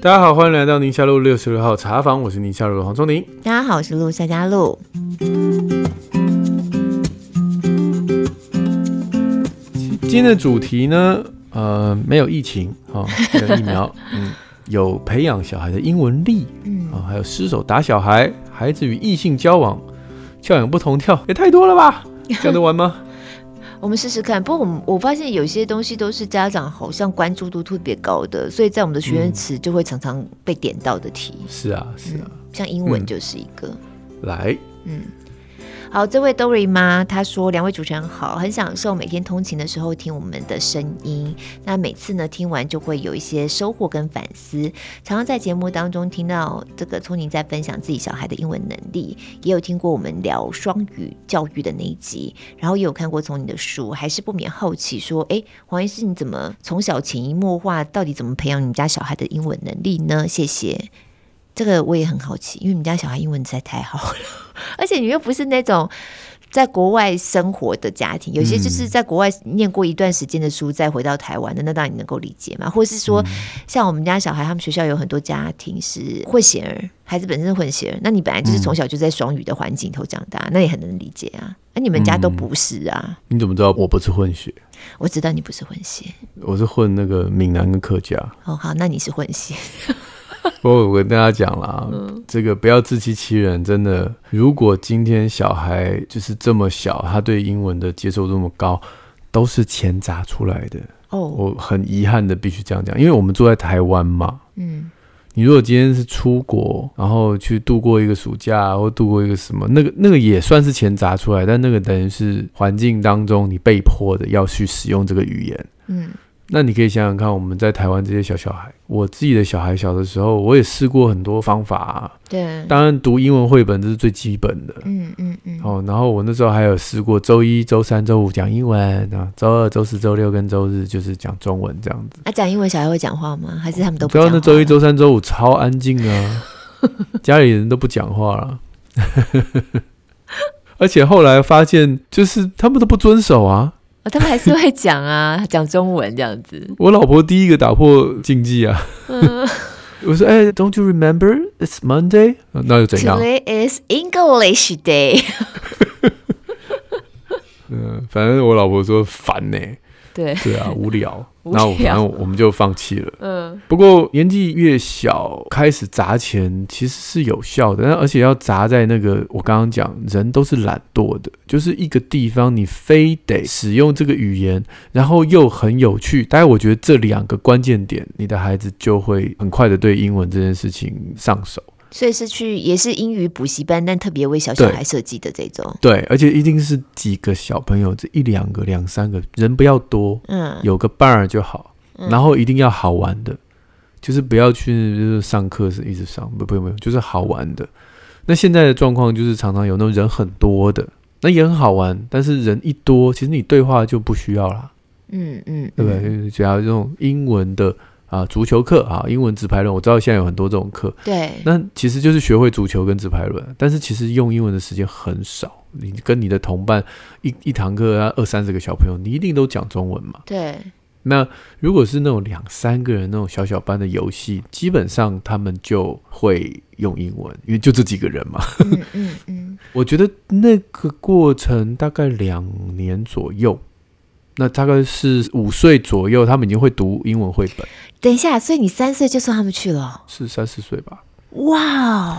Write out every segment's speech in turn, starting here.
大家好，欢迎来到宁夏路六十六号茶坊，我是宁夏路的黄忠宁。大家好，我是陆夏嘉璐。今天的主题呢，呃，没有疫情啊，没有疫苗，嗯，有培养小孩的英文力，嗯啊，还有失手打小孩，孩子与异性交往，教养不同调，也太多了吧？讲得完吗？我们试试看。不过我们我发现有些东西都是家长好像关注度特别高的，所以在我们的学员词就会常常被点到的题。是啊，是啊，像英文就是一个。来，嗯。好，这位 Dory 妈她说：“两位主持人好，很享受每天通勤的时候听我们的声音。那每次呢听完就会有一些收获跟反思。常常在节目当中听到这个聪宁在分享自己小孩的英文能力，也有听过我们聊双语教育的那一集，然后也有看过聪宁的书，还是不免好奇说：哎，黄医师你怎么从小潜移默化，到底怎么培养你们家小孩的英文能力呢？谢谢。”这个我也很好奇，因为你们家小孩英文实在太好了，而且你又不是那种在国外生活的家庭，有些就是在国外念过一段时间的书再回到台湾的，那当然你能够理解嘛。或者是说，像我们家小孩，他们学校有很多家庭是混血儿，孩子本身是混血儿，那你本来就是从小就在双语的环境头长大，那也很能理解啊。那你们家都不是啊？你怎么知道我不是混血？我知道你不是混血，我是混那个闽南跟客家。哦，好，那你是混血。不过我跟大家讲了，嗯，这个不要自欺欺人。真的，如果今天小孩就是这么小，他对英文的接受这么高，都是钱砸出来的。哦，我很遗憾的必须这样讲，因为我们住在台湾嘛。嗯，你如果今天是出国，然后去度过一个暑假，或度过一个什么，那个那个也算是钱砸出来，但那个等于是环境当中你被迫的要去使用这个语言。嗯。那你可以想想看，我们在台湾这些小小孩，我自己的小孩小的时候，我也试过很多方法啊。对，当然读英文绘本这是最基本的。嗯嗯嗯。哦，然后我那时候还有试过周一、周三、周五讲英文啊，周二、周四、周六跟周日就是讲中文这样子。啊，讲英文小孩会讲话吗？还是他们都不？不要，那周一、周三、周五超安静啊，家里人都不讲话了。而且后来发现，就是他们都不遵守啊。他们还是会讲啊，讲中文这样子。我老婆第一个打破禁忌啊！嗯、我说：“哎、欸、，Don't you remember it's Monday？” 那又怎样？Today is English Day。嗯，反正我老婆说烦呢、欸。对 对啊，无聊，然后反正我们就放弃了。嗯，不过年纪越小，开始砸钱其实是有效的，但而且要砸在那个我刚刚讲，人都是懒惰的，就是一个地方你非得使用这个语言，然后又很有趣。大概我觉得这两个关键点，你的孩子就会很快的对英文这件事情上手。所以是去也是英语补习班，但特别为小小孩设计的这种。对，而且一定是几个小朋友，这一两个、两三个人不要多，嗯，有个伴儿就好。然后一定要好玩的，就是不要去就是上课是一直上，不不用不用，就是好玩的。那现在的状况就是常常有那种人很多的，那也很好玩，但是人一多，其实你对话就不需要了。嗯嗯，对不对？只要这种英文的。啊，足球课啊，英文直排轮，我知道现在有很多这种课。对，那其实就是学会足球跟直排轮，但是其实用英文的时间很少。你跟你的同伴一一堂课要二三十个小朋友，你一定都讲中文嘛？对。那如果是那种两三个人那种小小班的游戏，基本上他们就会用英文，因为就这几个人嘛。嗯嗯嗯。我觉得那个过程大概两年左右。那大概是五岁左右，他们已经会读英文绘本。等一下，所以你三岁就送他们去了？是三四岁吧？哇哦！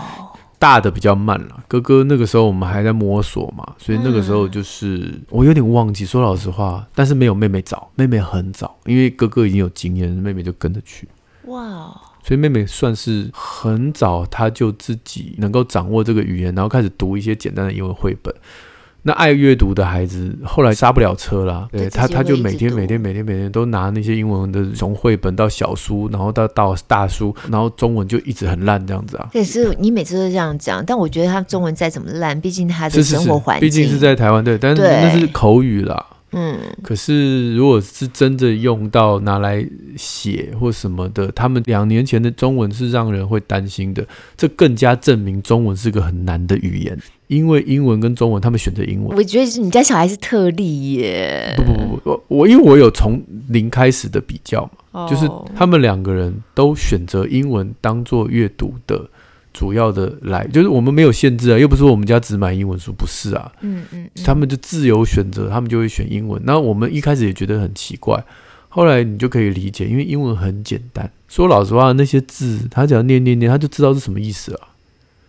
大的比较慢了，哥哥那个时候我们还在摸索嘛，所以那个时候就是、嗯、我有点忘记。说老实话，但是没有妹妹早，妹妹很早，因为哥哥已经有经验，妹妹就跟着去。哇哦！所以妹妹算是很早，她就自己能够掌握这个语言，然后开始读一些简单的英文绘本。那爱阅读的孩子后来刹不了车啦，对他，他就每天每天每天每天都拿那些英文的从绘本到小书，然后到到大书，然后中文就一直很烂这样子啊。可是你每次都这样讲，但我觉得他中文再怎么烂，毕竟他的生活环境，毕竟是在台湾对，但是那是口语啦。嗯，可是如果是真的用到拿来写或什么的，他们两年前的中文是让人会担心的，这更加证明中文是个很难的语言。因为英文跟中文，他们选择英文。我觉得你家小孩是特例耶。不不不不，我我因为我有从零开始的比较嘛，哦，就是他们两个人都选择英文当做阅读的主要的来，就是我们没有限制啊，又不是说我们家只买英文书，不是啊，嗯嗯，嗯，他们就自由选择，他们就会选英文。那我们一开始也觉得很奇怪，后来你就可以理解，因为英文很简单。说老实话，那些字他只要念念念，他就知道是什么意思啊。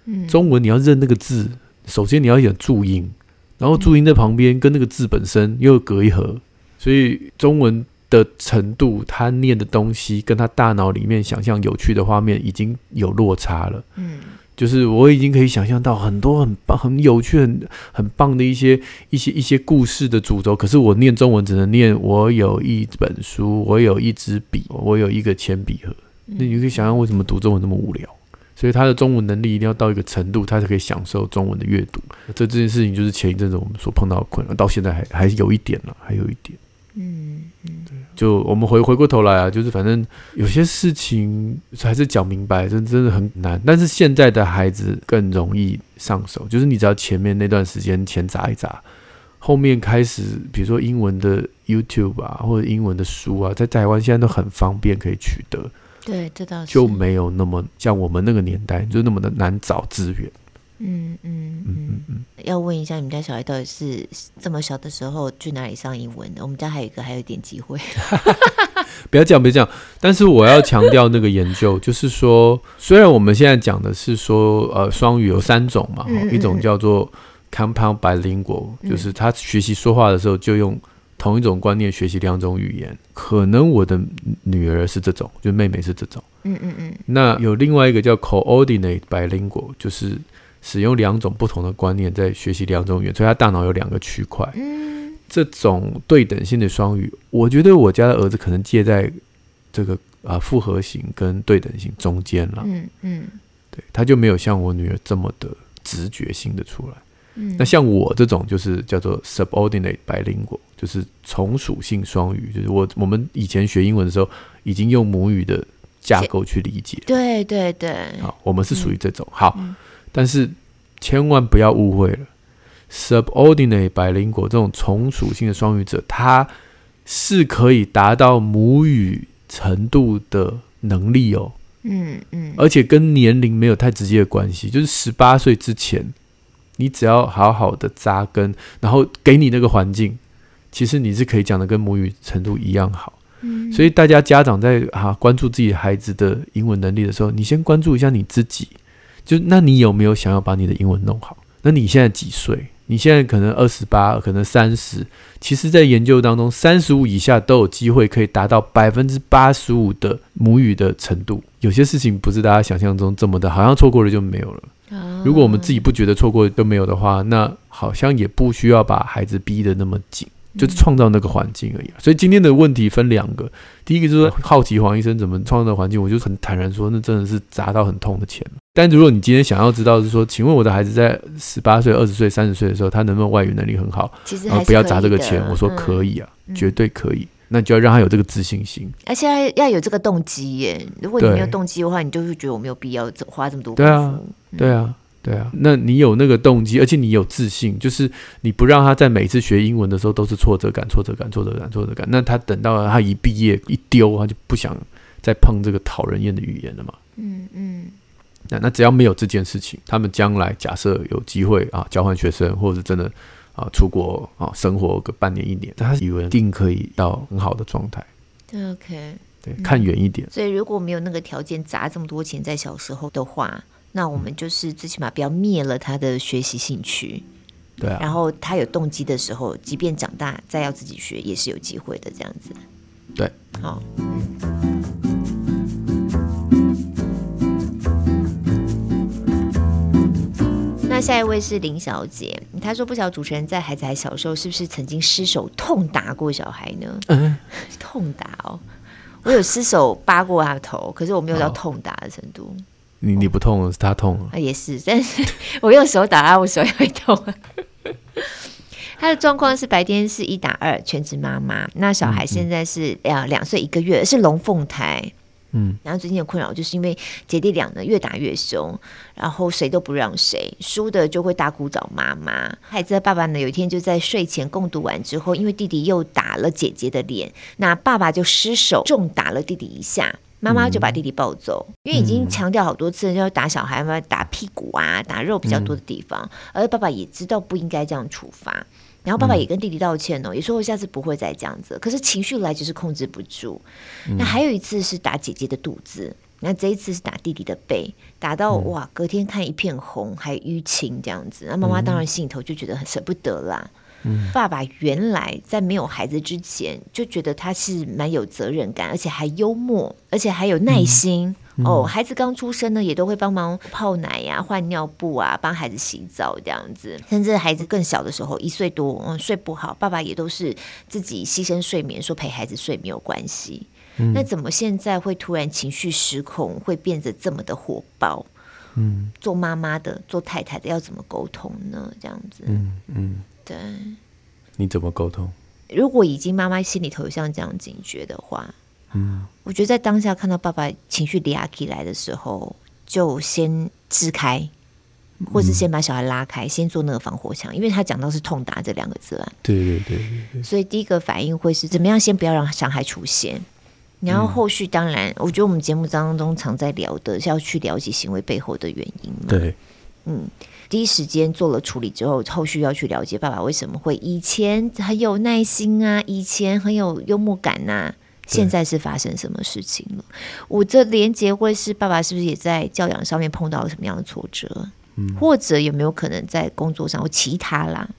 嗯，中文你要认那个字，首先你要有注音，然后注音在旁边跟那个字本身又隔一横，所以中文的程度，他念的东西跟他大脑里面想象有趣的画面已经有落差了。嗯，就是我已经可以想象到很多很棒、很有趣、很很棒的一些一些一些故事的主轴，可是我念中文只能念我有一本书，我有一支笔，我有一个铅笔盒。那你可以想象为什么读中文那么无聊？所以他的中文能力一定要到一个程度，他才可以享受中文的阅读。这这件事情就是前一阵子我们所碰到的困难，到现在还还有一点了，还有一点。嗯嗯，对，就我们回回过头来啊，就是反正有些事情还是讲明白，真真的很难。但是现在的孩子更容易上手，就是你只要前面那段时间钱砸一砸，后面开始，比如说英文的 YouTube 啊，或者英文的书啊，在台湾现在都很方便可以取得。对，这倒是就没有那么像我们那个年代就那么的难找资源。嗯嗯嗯嗯，要问一下你们家小孩到底是这么小的时候去哪里上英文的？我们家还有一个还有一点机会。不要这样，不要这样。但是我要强调那个研究，就是说，虽然我们现在讲的是说，呃，双语有三种嘛，嗯嗯嗯，一种叫做 compound bilingual，就是他学习说话的时候就用同一种观念学习两种语言。可能我的女儿是这种，就妹妹是这种。嗯嗯嗯。那有另外一个叫 coordinate bilingual，就是。使用两种不同的观念在学习两种语言，所以他大脑有两个区块。嗯，这种对等性的双语，我觉得我家的儿子可能介在这个啊复合型跟对等型中间了。嗯嗯，对，他就没有像我女儿这么的直觉性的出来。嗯，那像我这种就是叫做 subordinate bilingual，就是从属性双语，就是我我们以前学英文的时候已经用母语的架构去理解。对对对，好，我们是属于这种。好。嗯但是千万不要误会了，subordinate bilingual 这种从属性的双语者，他是可以达到母语程度的能力哦。嗯嗯，而且跟年龄没有太直接的关系，就是十八岁之前，你只要好好的扎根，然后给你那个环境，其实你是可以讲的跟母语程度一样好。嗯，所以大家家长在哈关注自己孩子的英文能力的时候，你先关注一下你自己。就那你有没有想要把你的英文弄好？那你现在几岁？你现在可能二十八，可能三十。其实，在研究当中，三十五以下都有机会可以达到百分之八十五的母语的程度。有些事情不是大家想象中这么的，好像错过了就没有了。如果我们自己不觉得错过都没有的话，那好像也不需要把孩子逼得那么紧。就是创造那个环境而已，所以今天的问题分两个，第一个就是好奇黄医生怎么创造环境，我就很坦然说，那真的是砸到很痛的钱。但如果你今天想要知道是说，请问我的孩子在十八岁、二十岁、三十岁的时候，他能不能外语能力很好？其实还是不要砸这个钱。我说可以啊，嗯、绝对可以。那你就要让他有这个自信心，而且要有这个动机耶。如果你没有动机的话，你就会觉得我没有必要花这么多功夫。对啊，对啊。对啊，那你有那个动机，而且你有自信，就是你不让他在每次学英文的时候都是挫折感、挫折感、挫折感、挫折感。那他等到他一毕业一丢，他就不想再碰这个讨人厌的语言了嘛。嗯嗯。那那只要没有这件事情，他们将来假设有机会啊，交换学生，或者是真的啊出国啊生活个半年一年，他语文一定可以到很好的状态。OK。对，看远一点。所以如果没有那个条件砸这么多钱在小时候的话。那我们就是最起码不要灭了他的学习兴趣，对啊。然后他有动机的时候，即便长大再要自己学，也是有机会的。这样子，对，好。那下一位是林小姐，她说：“不晓得主持人在孩子还小时候，是不是曾经失手痛打过小孩呢？”嗯，痛打哦，我有失手扒过他的头，可是我没有到痛打的程度。你你不痛了，是他痛也是，但是我用手打他，我手也会痛。他的状况是白天是一打二全职妈妈，那小孩现在是两两岁一个月，是龙凤胎。嗯，然后最近的困扰就是因为姐弟俩呢越打越凶，然后谁都不让谁，输的就会大哭找妈妈。孩子的爸爸呢有一天就在睡前共读完之后，因为弟弟又打了姐姐的脸，那爸爸就失手重打了弟弟一下，妈妈就把弟弟抱走，嗯、因为已经强调好多次要打小孩嘛，打屁股啊，打肉比较多的地方，嗯、而爸爸也知道不应该这样处罚。然后爸爸也跟弟弟道歉哦，嗯、也说我下次不会再这样子。可是情绪来就是控制不住。嗯、那还有一次是打姐姐的肚子，那这一次是打弟弟的背，打到、嗯、哇，隔天看一片红，还淤青这样子。那妈妈当然心里头就觉得很舍不得啦。嗯、爸爸原来在没有孩子之前就觉得他是蛮有责任感，而且还幽默，而且还有耐心。嗯哦，孩子刚出生呢，也都会帮忙泡奶呀、啊、换尿布啊，帮孩子洗澡这样子。甚至孩子更小的时候，一岁多，嗯，睡不好，爸爸也都是自己牺牲睡眠，说陪孩子睡没有关系。嗯、那怎么现在会突然情绪失控，会变得这么的火爆？嗯，做妈妈的、做太太的要怎么沟通呢？这样子，嗯嗯，嗯对，你怎么沟通？如果已经妈妈心里头有像这样警觉的话。嗯，我觉得在当下看到爸爸情绪嗲起来的时候，就先支开，或是先把小孩拉开，嗯、先做那个防火墙，因为他讲到是痛打这两个字啊。对对对对对。所以第一个反应会是怎么样？先不要让伤害出现，然后后续当然，我觉得我们节目当中常在聊的是要去了解行为背后的原因嘛。对，嗯，第一时间做了处理之后，后续要去了解爸爸为什么会以前很有耐心啊，以前很有幽默感呐、啊。现在是发生什么事情了？我这连结会是爸爸是不是也在教养上面碰到了什么样的挫折？嗯，或者有没有可能在工作上或其他啦，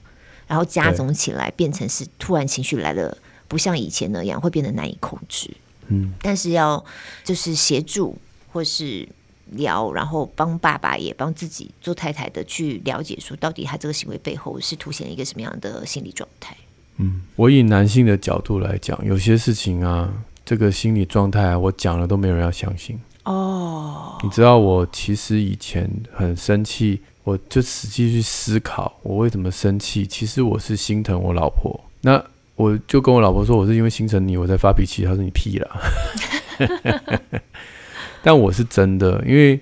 然后加总起来变成是突然情绪来了，不像以前那样会变得难以控制。嗯，但是要就是协助或是聊，然后帮爸爸也帮自己做太太的去了解，说到底他这个行为背后是凸显一个什么样的心理状态。嗯，我以男性的角度来讲，有些事情啊，这个心理状态啊，我讲了都没有人要相信。哦，你知道我其实以前很生气，我就实际去思考我为什么生气。其实我是心疼我老婆，那我就跟我老婆说，我是因为心疼你，我在发脾气。她说你屁啦，但我是真的，因为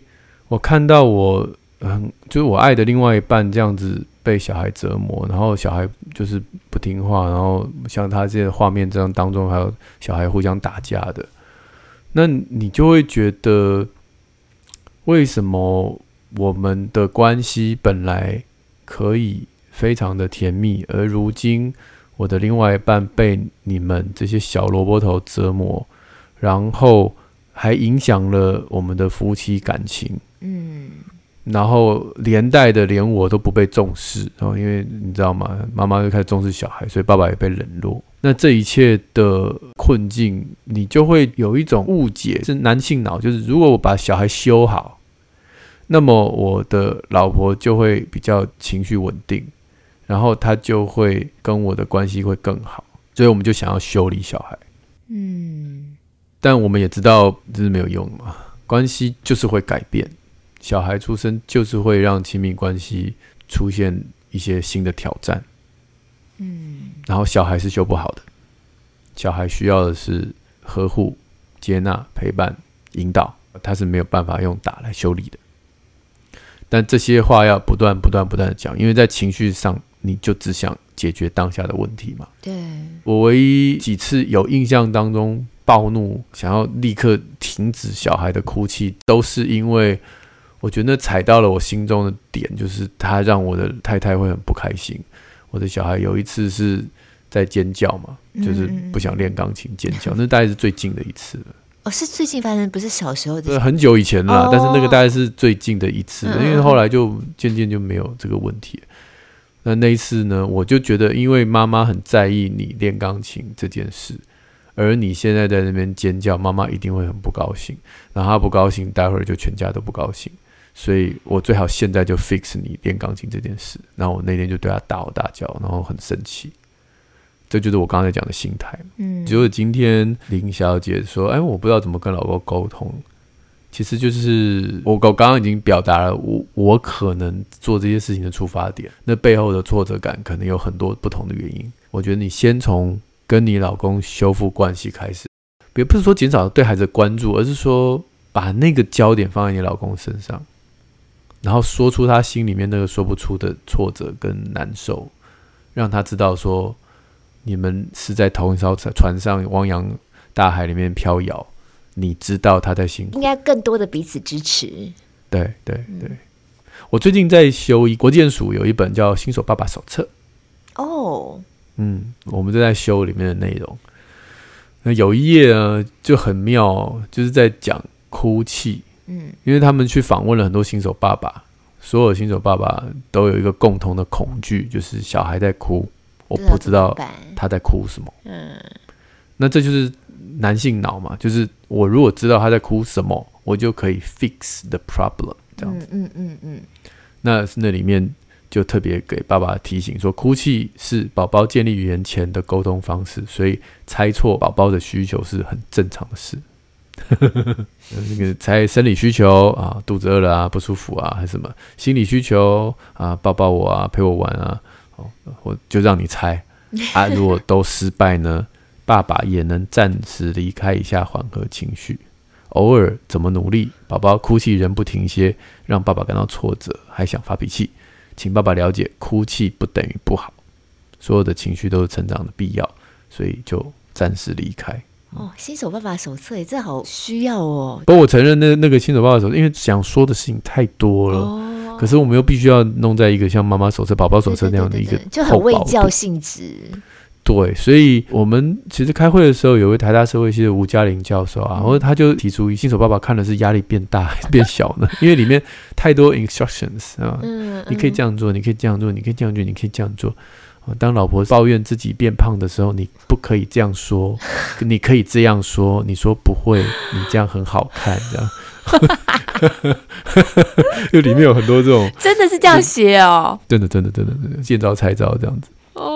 我看到我很就是我爱的另外一半这样子。被小孩折磨，然后小孩就是不听话，然后像他这些画面这样当中，还有小孩互相打架的，那你就会觉得，为什么我们的关系本来可以非常的甜蜜，而如今我的另外一半被你们这些小萝卜头折磨，然后还影响了我们的夫妻感情？嗯。然后连带的连我都不被重视，然后因为你知道吗？妈妈就开始重视小孩，所以爸爸也被冷落。那这一切的困境，你就会有一种误解，是男性脑，就是如果我把小孩修好，那么我的老婆就会比较情绪稳定，然后她就会跟我的关系会更好，所以我们就想要修理小孩。嗯，但我们也知道这是没有用的嘛，关系就是会改变。小孩出生就是会让亲密关系出现一些新的挑战，嗯，然后小孩是修不好的，小孩需要的是呵护、接纳、陪伴、引导，他是没有办法用打来修理的。但这些话要不断、不断、不断的讲，因为在情绪上，你就只想解决当下的问题嘛。对，我唯一几次有印象当中暴怒，想要立刻停止小孩的哭泣，都是因为。我觉得那踩到了我心中的点，就是他让我的太太会很不开心。我的小孩有一次是在尖叫嘛，就是不想练钢琴尖叫，嗯、那大概是最近的一次了。哦，是最近发生，不是小时候的。很久以前了，哦、但是那个大概是最近的一次，因为后来就渐渐就没有这个问题。那那一次呢，我就觉得，因为妈妈很在意你练钢琴这件事，而你现在在那边尖叫，妈妈一定会很不高兴。然后她不高兴，待会儿就全家都不高兴。所以我最好现在就 fix 你练钢琴这件事。然后我那天就对她大吼大叫，然后很生气。这就是我刚才讲的心态。嗯，结果今天林小姐说：“哎，我不知道怎么跟老公沟通。”其实就是我我刚刚已经表达了我我可能做这些事情的出发点。那背后的挫折感可能有很多不同的原因。我觉得你先从跟你老公修复关系开始，也不是说减少对孩子的关注，而是说把那个焦点放在你老公身上，然后说出他心里面那个说不出的挫折跟难受，让他知道说你们是在同一艘船上，汪洋大海里面飘摇。你知道他在辛苦，应该更多的彼此支持。对对对，嗯、我最近在修一国建署有一本叫《新手爸爸手册》哦，嗯，我们正在修里面的内容。那有一页呢就很妙，就是在讲哭泣。嗯，因为他们去访问了很多新手爸爸，所有新手爸爸都有一个共同的恐惧，就是小孩在哭，我不知道他在哭什么。嗯，那这就是。男性脑嘛，就是我如果知道他在哭什么，我就可以 fix the problem 这样子。嗯嗯嗯嗯。那那里面就特别给爸爸提醒说，哭泣是宝宝建立语言前的沟通方式，所以猜错宝宝的需求是很正常的事。那个猜生理需求啊，肚子饿了啊，不舒服啊，还是什么心理需求啊，抱抱我啊，陪我玩啊，哦，我就让你猜 啊。如果都失败呢？爸爸也能暂时离开一下，缓和情绪。偶尔怎么努力，宝宝哭泣仍不停歇，让爸爸感到挫折，还想发脾气。请爸爸了解，哭泣不等于不好，所有的情绪都是成长的必要，所以就暂时离开。哦，新手爸爸手册，这好需要哦。不过我承认，那那个新手爸爸手册，因为想说的事情太多了，哦、可是我们又必须要弄在一个像妈妈手册、宝宝手册那样的一个，就很卫教性质。对，所以我们其实开会的时候，有位台大社会系的吴嘉玲教授啊，然后他就提出，新手爸爸看的是压力变大还是 变小呢？因为里面太多 instructions 啊，嗯，你可以这样做，你可以这样做，你可以这样做，你可以这样做。当老婆抱怨自己变胖的时候，你不可以这样说，你可以这样说，你说不会，你这样很好看，这样。就里面有很多这种，真的是这样写哦，真的，真的，真的，真的，见招拆招这样子。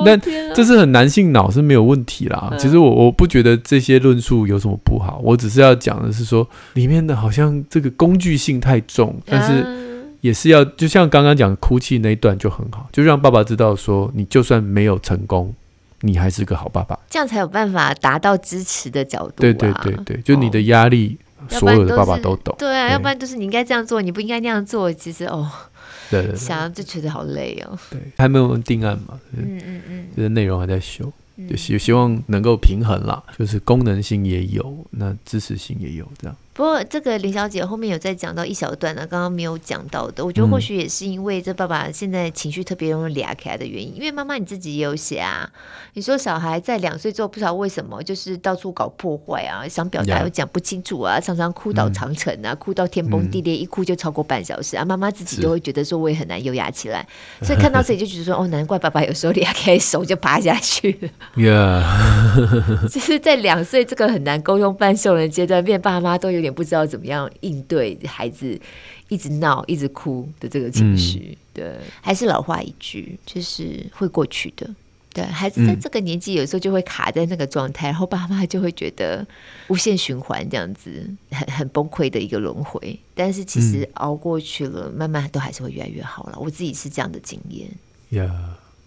但这是很男性脑是没有问题啦。其实我我不觉得这些论述有什么不好，我只是要讲的是说里面的好像这个工具性太重，但是也是要就像刚刚讲哭泣那一段就很好，就让爸爸知道说你就算没有成功，你还是个好爸爸，这样才有办法达到支持的角度。对对对对，就你的压力，所有的爸爸都懂。对啊，要不然就是你应该这样做，你不应该那样做。其实哦。对，对，对，想就觉得好累哦。对，还没有定案嘛。嗯嗯嗯，就是内容还在修，就希希望能够平衡啦，就是功能性也有，那支持性也有这样。不过，这个林小姐后面有在讲到一小段呢、啊，刚刚没有讲到的。我觉得或许也是因为这爸爸现在情绪特别容易俩起来的原因。因为妈妈你自己也有写啊，你说小孩在两岁之后不知道为什么就是到处搞破坏啊，想表达又讲不清楚啊，常常哭倒长城啊，嗯、哭到天崩地裂，一哭就超过半小时啊。妈妈自己都会觉得说我也很难优雅起来，所以看到这里就觉得说哦，难怪爸爸有时候俩开手就趴下去了。Yeah，就是在两岁这个很难沟通半兽人阶段，变爸妈都有点不知道怎么样。应对孩子一直闹、一直哭的这个情绪，嗯、对，还是老话一句，就是会过去的。对，孩子在这个年纪，有时候就会卡在那个状态，嗯、然后爸妈就会觉得无限循环这样子，很很崩溃的一个轮回。但是其实熬过去了，嗯、慢慢都还是会越来越好了。我自己是这样的经验。呀、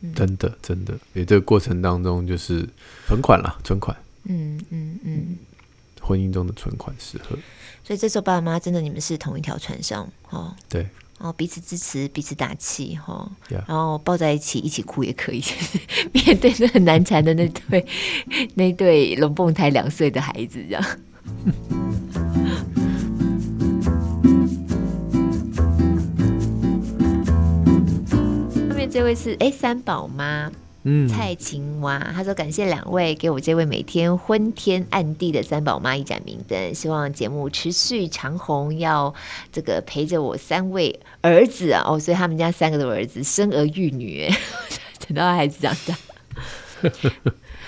yeah, 真的真的，也这个过程当中就是存款了，存款。嗯嗯嗯，婚姻中的存款时刻。所以这时候爸爸妈妈真的，你们是同一条船上，哦，对，然后彼此支持，彼此打气，哈，Yeah. 然后抱在一起一起哭也可以。面对那很难缠的那对那对龙凤胎两岁的孩子，这样。后面这位是哎三宝妈。蔡琴娃，他说感谢两位给我这位每天昏天暗地的三宝妈一盏明灯，希望节目持续长红，要这个陪着我三位儿子啊哦，所以他们家三个的儿子生儿育女，等到孩子长大。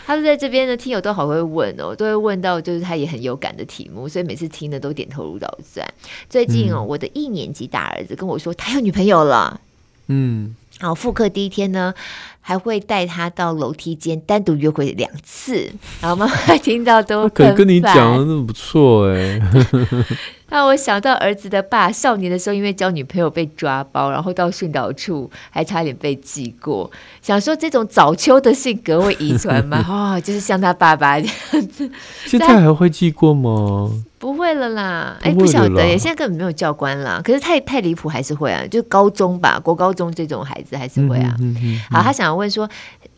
他说在这边的听友都好会问哦，都会问到就是他也很有感的题目，所以每次听的都点头如捣蒜。最近哦，嗯、我的一年级大儿子跟我说他有女朋友了，嗯。然后复课第一天呢，还会带他到楼梯间单独约会两次，然后妈妈听到都可以跟你讲的那么不错哎。让我想到儿子的爸少年的时候，因为交女朋友被抓包，然后到训导处还差点被记过。想说这种早秋的性格会遗传吗？哦，就是像他爸爸这样子。现在还会记过吗？不会了啦，哎，不晓得耶，现在根本没有教官啦。可是太太离谱，还是会啊，就高中吧，国高中这种孩子还是会啊。嗯嗯嗯、好，他想要问说，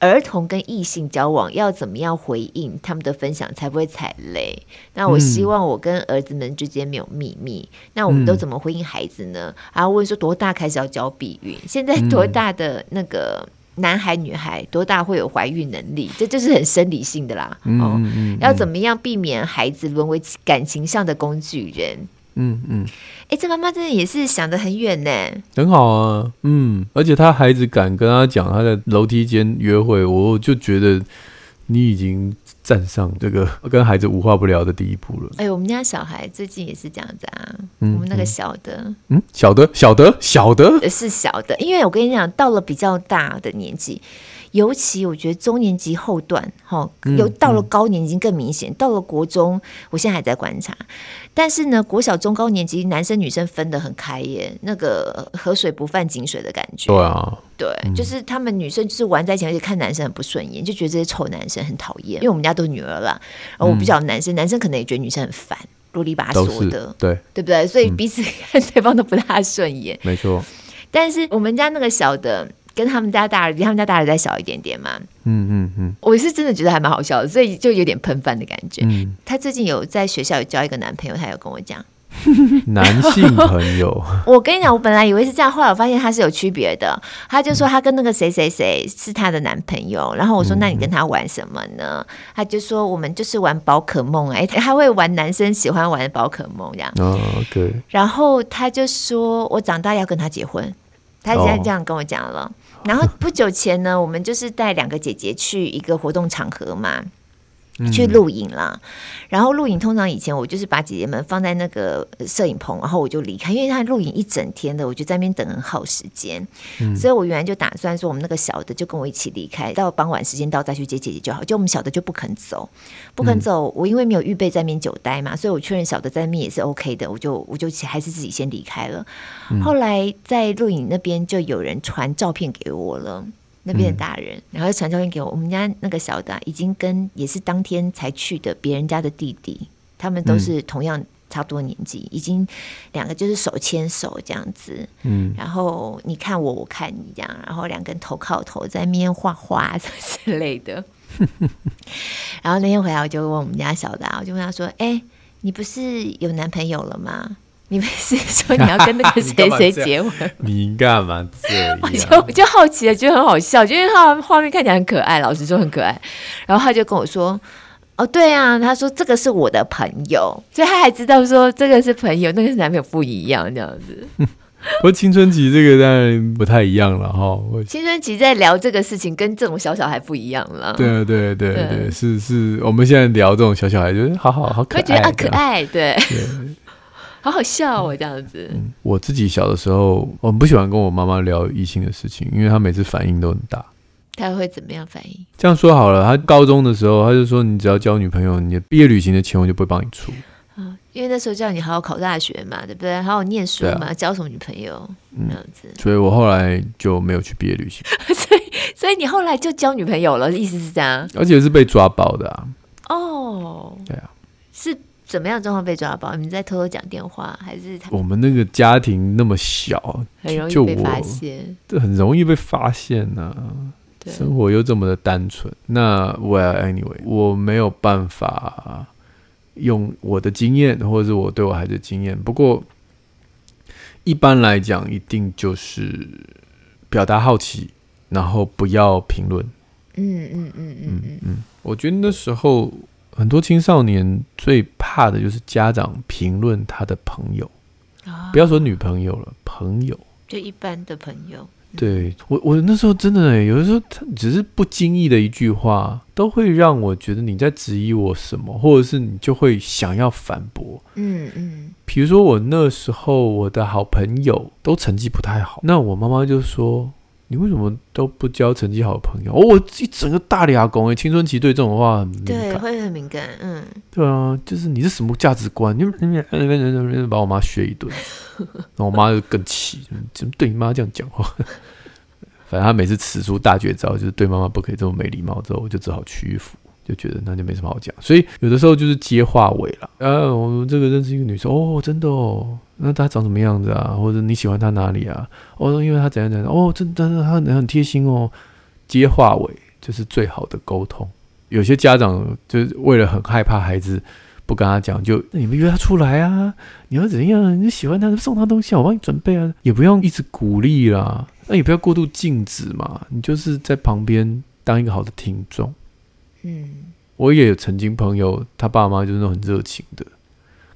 儿童跟异性交往要怎么样回应他们的分享才不会踩雷？那我希望我跟儿子们之间没有秘密。嗯、那我们都怎么回应孩子呢？然后问说多大开始要教避孕？现在多大的那个？男孩女孩多大会有怀孕能力？这就是很生理性的啦。嗯、哦，嗯、要怎么样避免孩子沦为感情上的工具人？嗯嗯。哎、嗯，这妈妈真的也是想得很远呢。很好啊，嗯，而且他孩子敢跟他讲他在楼梯间约会，我就觉得你已经。站上这个 跟孩子无话不聊的第一步了。哎，我们家小孩最近也是这样子啊。嗯、我们那个小的，嗯，小的，小的，小的，是小的。因为我跟你讲，到了比较大的年纪。尤其我觉得中年级后段，哈，有到了高年级更明显。嗯嗯、到了国中，我现在还在观察。但是呢，国小中高年级男生女生分得很开耶，那个河水不犯井水的感觉。对啊，对，嗯、就是他们女生就是玩在一起，而且看男生很不顺眼，就觉得这些臭男生很讨厌。因为我们家都是女儿啦，然后我比较男生，嗯、男生可能也觉得女生很烦，啰里吧嗦的，对，对不对？所以彼此看对方都不大顺眼。没错。但是我们家那个小的。跟他们家大儿比他们家大儿再小一点点嘛，嗯嗯嗯，我是真的觉得还蛮好笑的，所以就有点喷饭的感觉。嗯，他最近有在学校有交一个男朋友，她有跟我讲，男性朋友。我跟你讲，我本来以为是这样，后来我发现他是有区别的。他就说他跟那个谁谁谁是他的男朋友，然后我说那你跟他玩什么呢？他就说我们就是玩宝可梦，哎，他会玩男生喜欢玩的宝可梦这样。哦，对。然后他就说我长大要跟他结婚，他现在这样跟我讲了。然后不久前呢，我们就是带两个姐姐去一个活动场合嘛。去录影啦，然后录影通常以前我就是把姐姐们放在那个摄影棚，然后我就离开，因为他录影一整天的，我就在那边等很耗时间，嗯、所以我原来就打算说，我们那个小的就跟我一起离开，到傍晚时间到再去接姐姐就好。就我们小的就不肯走，不肯走，嗯、我因为没有预备在那边久待嘛，所以我确认小的在那边也是 OK 的，我就我就还是自己先离开了。嗯、后来在录影那边就有人传照片给我了。那边的大人，嗯、然后传照片给我。我们家那个小的已经跟也是当天才去的别人家的弟弟，他们都是同样差不多年纪，嗯、已经两个就是手牵手这样子。嗯，然后你看我，我看你这样，然后两个人头靠头在面画画 之类的。然后那天回来，我就问我们家小的，我就问他说：“哎、欸，你不是有男朋友了吗？”你不是说你要跟那个谁谁结婚？你干嘛这样？我就我就好奇了，觉得很好笑，就因为他画面看起来很可爱，老实说很可爱。然后他就跟我说：“哦，对啊，他说这个是我的朋友，所以他还知道说这个是朋友，那个是男朋友不一样这样子。”不过青春期这个当然不太一样了哈。青春期在聊这个事情，跟这种小小孩不一样了。对啊，对对对，对是是，我们现在聊这种小小孩，就是好好好可爱，会觉得啊可爱，对。对好好笑哦，这样子。嗯，我自己小的时候，我很不喜欢跟我妈妈聊异性的事情，因为她每次反应都很大。她会怎么样反应？这样说好了，她高中的时候，她就说：“你只要交女朋友，你的毕业旅行的钱我就不会帮你出。”啊，因为那时候叫你好好考大学嘛，对不对？好好念书嘛，啊、交什么女朋友？嗯、这样子。所以我后来就没有去毕业旅行。所以，所以你后来就交女朋友了，意思是这样？而且是被抓包的啊。哦，对啊，是。怎么样状况被抓包？你们在偷偷讲电话，还是我们那个家庭那么小，很容易被发现，这很容易被发现呢、啊。对生活又这么的单纯，那 Well anyway，我没有办法用我的经验，或者是我对我孩子的经验。不过一般来讲，一定就是表达好奇，然后不要评论。嗯嗯嗯嗯嗯嗯，我觉得那时候。很多青少年最怕的就是家长评论他的朋友，哦、不要说女朋友了，朋友就一般的朋友。对我，我那时候真的哎，有的时候他只是不经意的一句话，都会让我觉得你在质疑我什么，或者是你就会想要反驳。嗯嗯，比如说我那时候我的好朋友都成绩不太好，那我妈妈就说。你为什么都不交成绩好的朋友？哦，我一整个大俩公哎，青春期对这种话很敏感，对，会很敏感，嗯，对啊，就是你是什么价值观？你把我妈学一顿，然后我妈就更气，怎么对你妈这样讲话？反正她每次使出大绝招，就是对妈妈不可以这么没礼貌，之后我就只好屈服。就觉得那就没什么好讲，所以有的时候就是接话尾了。啊，我们这个认识一个女生，哦，真的哦，那她长什么样子啊？或者你喜欢她哪里啊？哦，因为她怎样怎样，哦，真的，她很很贴心哦。接话尾就是最好的沟通。有些家长就是为了很害怕孩子不跟他讲，就那你们约他出来啊？你要怎样？你喜欢他，送他东西，我帮你准备啊，也不用一直鼓励啦，那也不要过度禁止嘛，你就是在旁边当一个好的听众。嗯，我也有曾经朋友，他爸妈就是那种很热情的，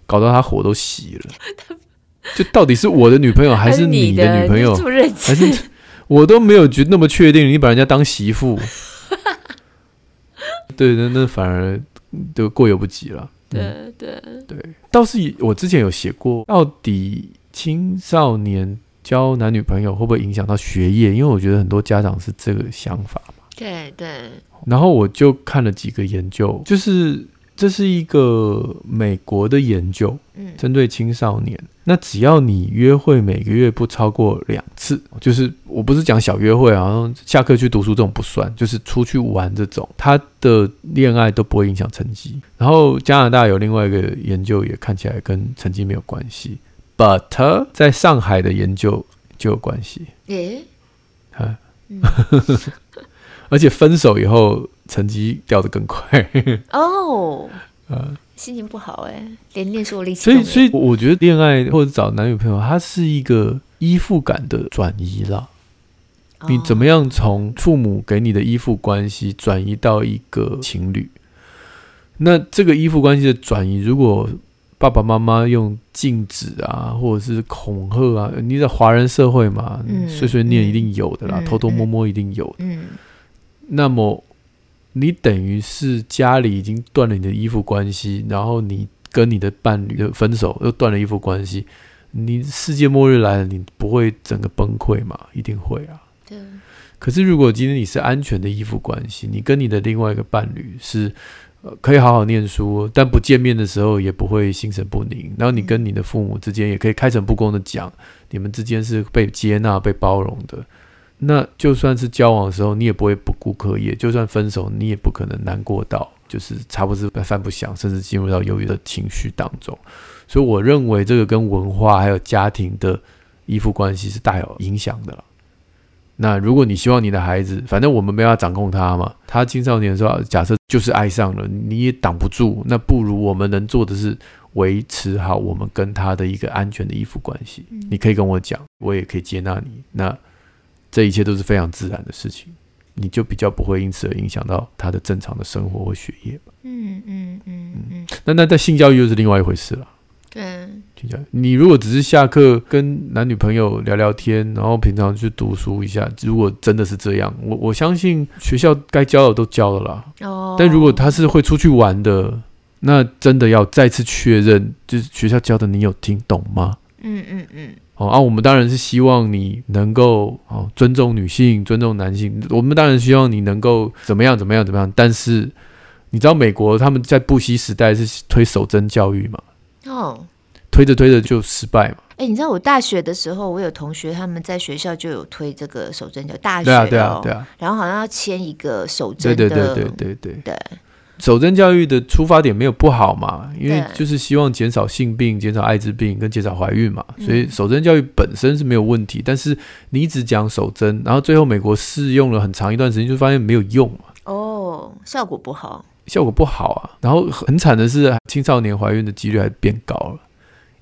搞到他火都熄了。就到底是我的女朋友还是你的女朋友？还是我都没有觉得那么确定。你把人家当媳妇，对，那那反而都过犹不及了。对对对，倒是我之前有写过，到底青少年交男女朋友会不会影响到学业？因为我觉得很多家长是这个想法嘛。对对。然后我就看了几个研究，就是这是一个美国的研究，嗯，针对青少年。那只要你约会每个月不超过两次，就是我不是讲小约会啊，下课去读书这种不算，就是出去玩这种，他的恋爱都不会影响成绩。然后加拿大有另外一个研究，也看起来跟成绩没有关系，but 在上海的研究就有关系。诶，啊。嗯而且分手以后成绩掉得更快 哦，呃，心情不好哎，连念书我力气。所以，所以我觉得恋爱或者找男女朋友，它是一个依附感的转移啦。哦、你怎么样从父母给你的依附关系转移到一个情侣？那这个依附关系的转移，如果爸爸妈妈用禁止啊，或者是恐吓啊，你在华人社会嘛，嗯、碎碎念一定有的啦，嗯、偷偷摸摸一定有的。嗯。嗯那么，你等于是家里已经断了你的依附关系，然后你跟你的伴侣的分手又断了依附关系，你世界末日来了，你不会整个崩溃吗？一定会啊。对。可是如果今天你是安全的依附关系，你跟你的另外一个伴侣是呃可以好好念书，但不见面的时候也不会心神不宁，然后你跟你的父母之间也可以开诚布公的讲，你们之间是被接纳、被包容的。那就算是交往的时候，你也不会不顾课业；就算分手，你也不可能难过到就是茶不思饭不想，甚至进入到忧郁的情绪当中。所以，我认为这个跟文化还有家庭的依附关系是大有影响的了。那如果你希望你的孩子，反正我们没有要掌控他嘛，他青少年的时候，假设就是爱上了，你也挡不住。那不如我们能做的是维持好我们跟他的一个安全的依附关系。你可以跟我讲，我也可以接纳你。那。这一切都是非常自然的事情，你就比较不会因此而影响到他的正常的生活或学业吧。嗯嗯嗯嗯。那那在性教育又是另外一回事了。对，性教育，你如果只是下课跟男女朋友聊聊天，然后平常去读书一下，如果真的是这样，我我相信学校该教的都教了啦。哦。但如果他是会出去玩的，那真的要再次确认，就是学校教的你有听懂吗？嗯嗯嗯。哦，啊，我们当然是希望你能够哦尊重女性，尊重男性。我们当然希望你能够怎么样怎么样怎么样。但是你知道美国他们在布希时代是推守贞教育嘛？哦，推着推着就失败嘛。哎，你知道我大学的时候，我有同学他们在学校就有推这个守贞教育，大学、哦、对啊对啊对啊，然后好像要签一个守贞的，对对对对对对对。守贞教育的出发点没有不好嘛，因为就是希望减少性病、减少艾滋病跟减少怀孕嘛，所以守贞教育本身是没有问题。但是你只讲守贞，然后最后美国试用了很长一段时间，就发现没有用嘛。哦，效果不好，效果不好啊。然后很惨的是，青少年怀孕的几率还变高了，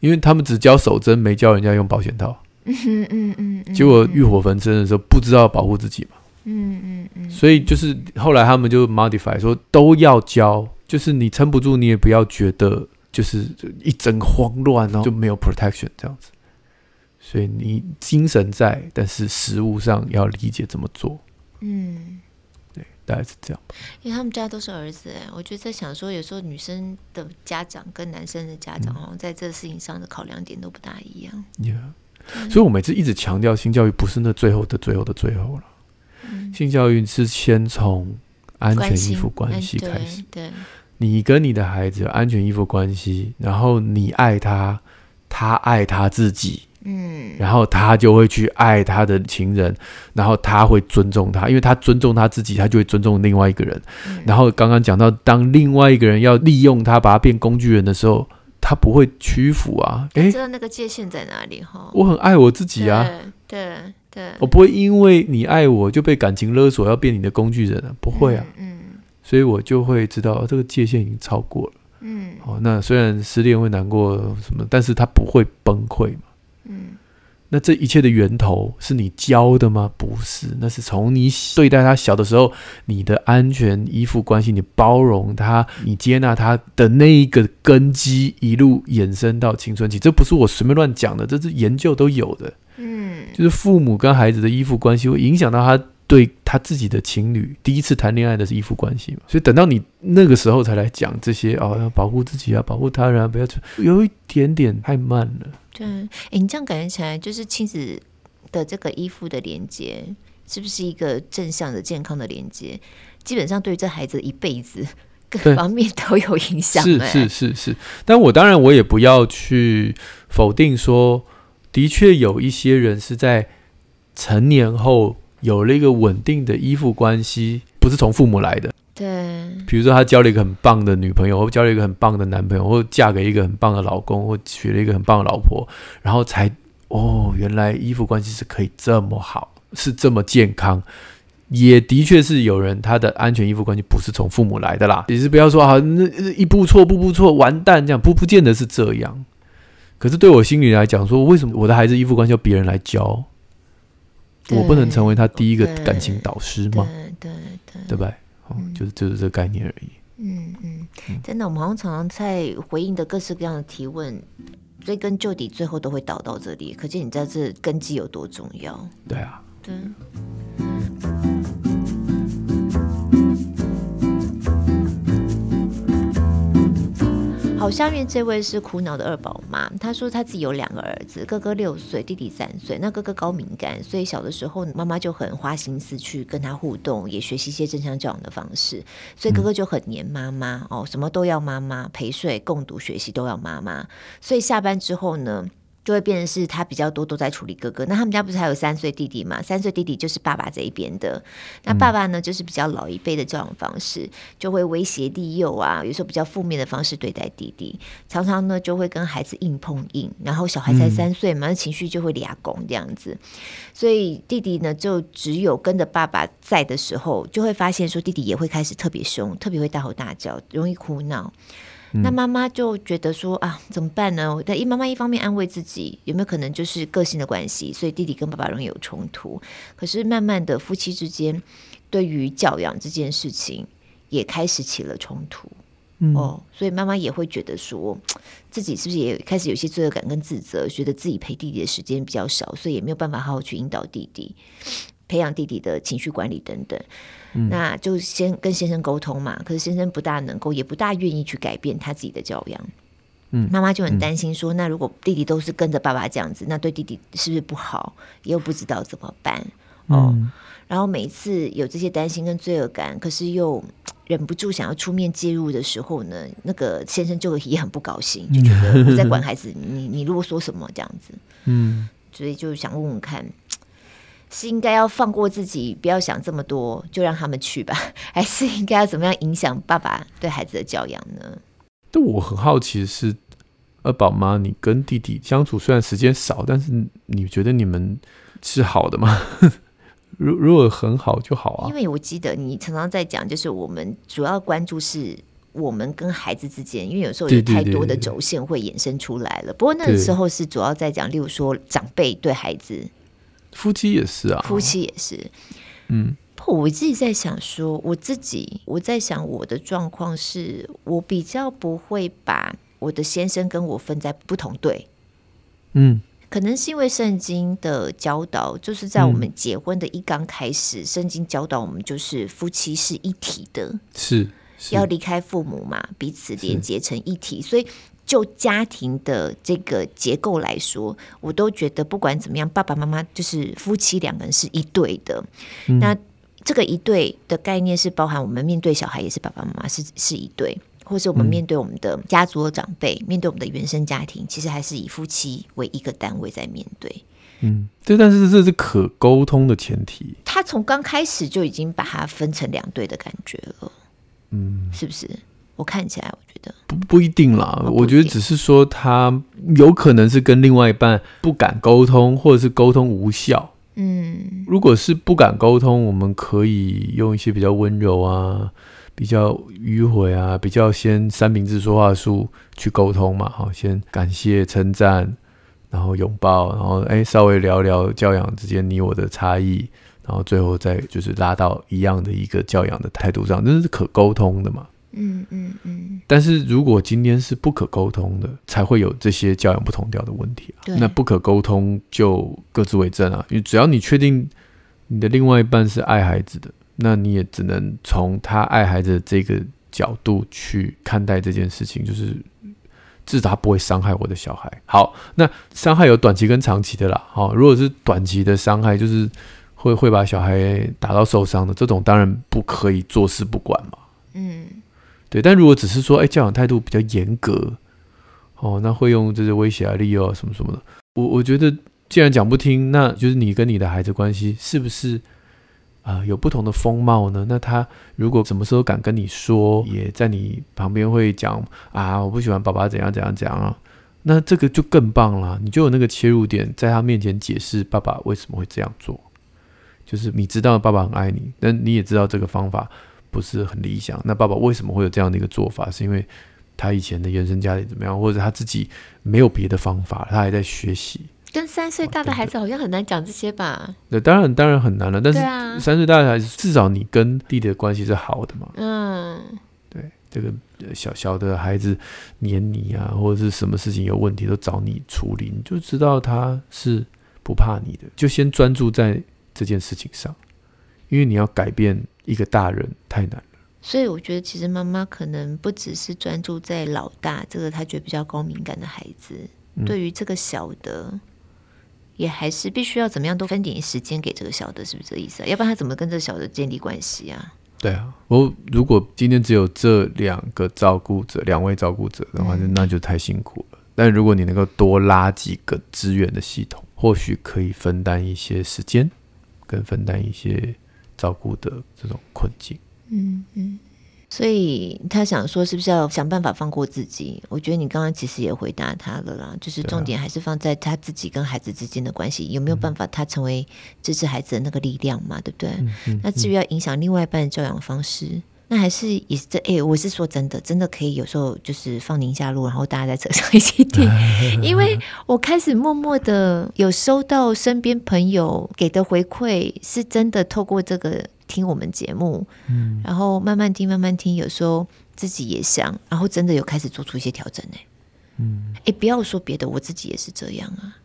因为他们只教守贞，没教人家用保险套。嗯嗯嗯嗯，结果欲火焚身的时候，不知道保护自己嘛。嗯嗯嗯，所以就是后来他们就 modify 说都要教，就是你撑不住，你也不要觉得就是一整慌乱，然后就没有 protection 这样子。所以你精神在，但是实物上要理解怎么做。嗯，对，大概是这样。因为他们家都是儿子，哎，我就在想说，有时候女生的家长跟男生的家长，好像在这个事情上的考量点都不大一样。Yeah. 嗯、所以我每次一直强调性教育不是那最后的最后的最后了，嗯、性教育是先从安全依附关系开始。对，你跟你的孩子有安全依附关系，然后你爱他，他爱他自己。嗯，然后他就会去爱他的情人，然后他会尊重他，因为他尊重他自己，他就会尊重另外一个人。嗯、然后刚刚讲到，当另外一个人要利用他，把他变工具人的时候，他不会屈服啊。诶，知道那个界限在哪里哈？我很爱我自己啊，对对，对我不会因为你爱我就被感情勒索，要变你的工具人啊，不会啊。嗯，嗯所以我就会知道这个界限已经超过了。嗯，哦，那虽然失恋会难过什么，但是他不会崩溃嘛。嗯，那这一切的源头是你教的吗？不是，那是从你对待他小的时候，你的安全依附关系，你包容他，你接纳他的那一个根基，一路延伸到青春期。这不是我随便乱讲的，这是研究都有的。嗯，就是父母跟孩子的依附关系会影响到他。对他自己的情侣，第一次谈恋爱的是依附关系嘛，所以等到你那个时候才来讲这些哦，要保护自己啊，保护他人啊，不要有一点点太慢了。对，哎，你这样感觉起来，就是亲子的这个依附的连接，是不是一个正向的、健康的连接？基本上对于这孩子一辈子 各方面都有影响。是是是是，但我当然我也不要去否定说，的确有一些人是在成年后。有了一个稳定的依附关系，不是从父母来的。对，比如说他交了一个很棒的女朋友，或交了一个很棒的男朋友，或嫁给一个很棒的老公，或娶了一个很棒的老婆，然后才哦，原来依附关系是可以这么好，是这么健康。也的确是有人他的安全依附关系不是从父母来的啦。也是不要说啊，那一步错步步错，完蛋这样，不不见得是这样。可是对我心里来讲，说为什么我的孩子依附关系要别人来教？我不能成为他第一个感情导师吗？对对对，对吧？哦，就是就是这个概念而已。嗯嗯，真的，我们好像常常在回应的各式各样的提问，追根究底，最后都会导到这里。可见你在这根基有多重要。对啊。对。好，下面这位是苦恼的二宝妈，她说她自己有两个儿子，哥哥六岁，弟弟三岁。那哥哥高敏感，所以小的时候妈妈就很花心思去跟他互动，也学习一些正向教养的方式，所以哥哥就很黏妈妈哦，什么都要妈妈陪睡、共读、学习都要妈妈。所以下班之后呢，就会变成是他比较多都在处理哥哥。那他们家不是还有三岁弟弟嘛？三岁弟弟就是爸爸这一边的。那爸爸呢，就是比较老一辈的教养方式，就会威胁利诱啊，有时候比较负面的方式对待弟弟，常常呢就会跟孩子硬碰硬。然后小孩才三岁嘛，嗯、情绪就会俩拱这样子。所以弟弟呢，就只有跟着爸爸在的时候，就会发现说弟弟也会开始特别凶，特别会大吼大叫，容易哭闹。那妈妈就觉得说啊，怎么办呢？但一妈妈一方面安慰自己，有没有可能就是个性的关系，所以弟弟跟爸爸容易有冲突。可是慢慢的，夫妻之间对于教养这件事情也开始起了冲突。嗯、哦，所以妈妈也会觉得说，自己是不是也开始有些罪恶感跟自责，觉得自己陪弟弟的时间比较少，所以也没有办法好好去引导弟弟，培养弟弟的情绪管理等等。那就先跟先生沟通嘛，可是先生不大能够，也不大愿意去改变他自己的教养。嗯，妈妈就很担心说，那如果弟弟都是跟着爸爸这样子，那对弟弟是不是不好？又不知道怎么办哦。嗯、然后每次有这些担心跟罪恶感，可是又忍不住想要出面介入的时候呢，那个先生就也很不高兴，就觉得 我在管孩子，你你如果说什么这样子，嗯，所以就想问问看。是应该要放过自己，不要想这么多，就让他们去吧？还是应该要怎么样影响爸爸对孩子的教养呢？但我很好奇的是，二宝妈，你跟弟弟相处虽然时间少，但是你觉得你们是好的吗？如如果很好就好啊。因为我记得你常常在讲，就是我们主要关注是我们跟孩子之间，因为有时候有太多的轴线会衍生出来了。对对对对，不过那个时候是主要在讲，例如说长辈对孩子。夫妻也是啊，夫妻也是，嗯，我自己在想说，我自己我在想我的状况是，我比较不会把我的先生跟我分在不同队，嗯，可能是因为圣经的教导，就是在我们结婚的一刚开始，圣经教导我们就是夫妻是一体的，是。要离开父母嘛，彼此连接成一体，所以。就家庭的这个结构来说，我都觉得不管怎么样，爸爸妈妈就是夫妻两个人是一对的。嗯、那这个一对的概念是包含我们面对小孩也是爸爸妈妈是是一对，或是我们面对我们的家族的长辈，嗯、面对我们的原生家庭，其实还是以夫妻为一个单位在面对。嗯，对，但是这是可沟通的前提。他从刚开始就已经把它分成两对的感觉了，嗯，是不是？我看起来，我觉得不不一定啦。我觉得只是说他有可能是跟另外一半不敢沟通，或者是沟通无效。嗯，如果是不敢沟通，我们可以用一些比较温柔啊、比较迂回啊、比较先三明治说话术去沟通嘛。好，先感谢、称赞，然后拥抱，然后哎稍微聊聊教养之间你我的差异，然后最后再就是拉到一样的一个教养的态度上，这是可沟通的嘛。嗯嗯嗯，但是如果今天是不可沟通的，才会有这些教养不同调的问题啊。那不可沟通就各自为政啊。因为只要你确定你的另外一半是爱孩子的，那你也只能从他爱孩子的这个角度去看待这件事情，就是至少他不会伤害我的小孩。好，那伤害有短期跟长期的啦。好，如果是短期的伤害，就是会会把小孩打到受伤的这种，当然不可以坐视不管嘛。嗯。对，但如果只是说，哎，教养态度比较严格，哦，那会用这些威胁啊、利诱啊什么什么的。我我觉得，既然讲不听，那就是你跟你的孩子关系是不是啊、呃、有不同的风貌呢？那他如果什么时候敢跟你说，也在你旁边会讲啊，我不喜欢爸爸怎样怎样怎样啊，那这个就更棒了，你就有那个切入点，在他面前解释爸爸为什么会这样做，就是你知道爸爸很爱你，但你也知道这个方法。不是很理想。那爸爸为什么会有这样的一个做法？是因为他以前的原生家庭怎么样，或者他自己没有别的方法，他还在学习。跟三岁大的孩子好像很难讲这些吧？那当然，当然很难了。但是三岁大的孩子，至少你跟弟弟的关系是好的嘛？嗯，对，这个小小的孩子黏你啊，或者是什么事情有问题都找你处理，你就知道他是不怕你的。就先专注在这件事情上，因为你要改变。一个大人太难了，所以我觉得其实妈妈可能不只是专注在老大这个她觉得比较高敏感的孩子，嗯、对于这个小的，也还是必须要怎么样都分点时间给这个小的，是不是这个意思啊？要不然他怎么跟这个小的建立关系啊？对啊，我如果今天只有这两个照顾者，两位照顾者的话，嗯、那就太辛苦了。但如果你能够多拉几个资源的系统，或许可以分担一些时间，跟分担一些。照顾的这种困境，嗯嗯，所以他想说，是不是要想办法放过自己？我觉得你刚刚其实也回答他了啦，就是重点还是放在他自己跟孩子之间的关系，有没有办法他成为支持孩子的那个力量嘛？对不对？嗯嗯、那至于要影响另外一半的教养方式。那还是也是这哎、欸，我是说真的，真的可以有时候就是放宁夏路，然后大家在车上一起听，因为我开始默默的有收到身边朋友给的回馈，是真的透过这个听我们节目，嗯，然后慢慢听慢慢听，有时候自己也想，然后真的有开始做出一些调整呢。嗯，哎、欸，不要说别的，我自己也是这样啊，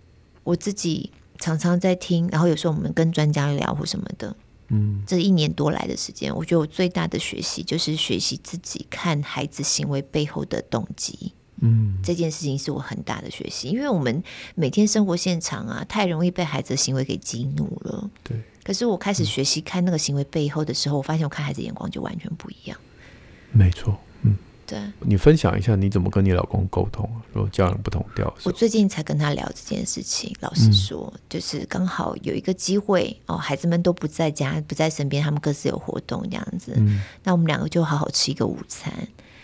我自己常常在听，然后有时候我们跟专家聊或什么的。嗯，这一年多来的时间，我觉得我最大的学习就是学习自己看孩子行为背后的动机。嗯，这件事情是我很大的学习，因为我们每天生活现场啊，太容易被孩子的行为给激怒了。对。可是我开始学习看那个行为背后的时候，我发现我看孩子眼光就完全不一样。没错。对，你分享一下你怎么跟你老公沟通啊？如果教养不同调，我最近才跟他聊这件事情。老实说，嗯、就是刚好有一个机会哦，孩子们都不在家，不在身边，他们各自有活动这样子。嗯、那我们两个就好好吃一个午餐。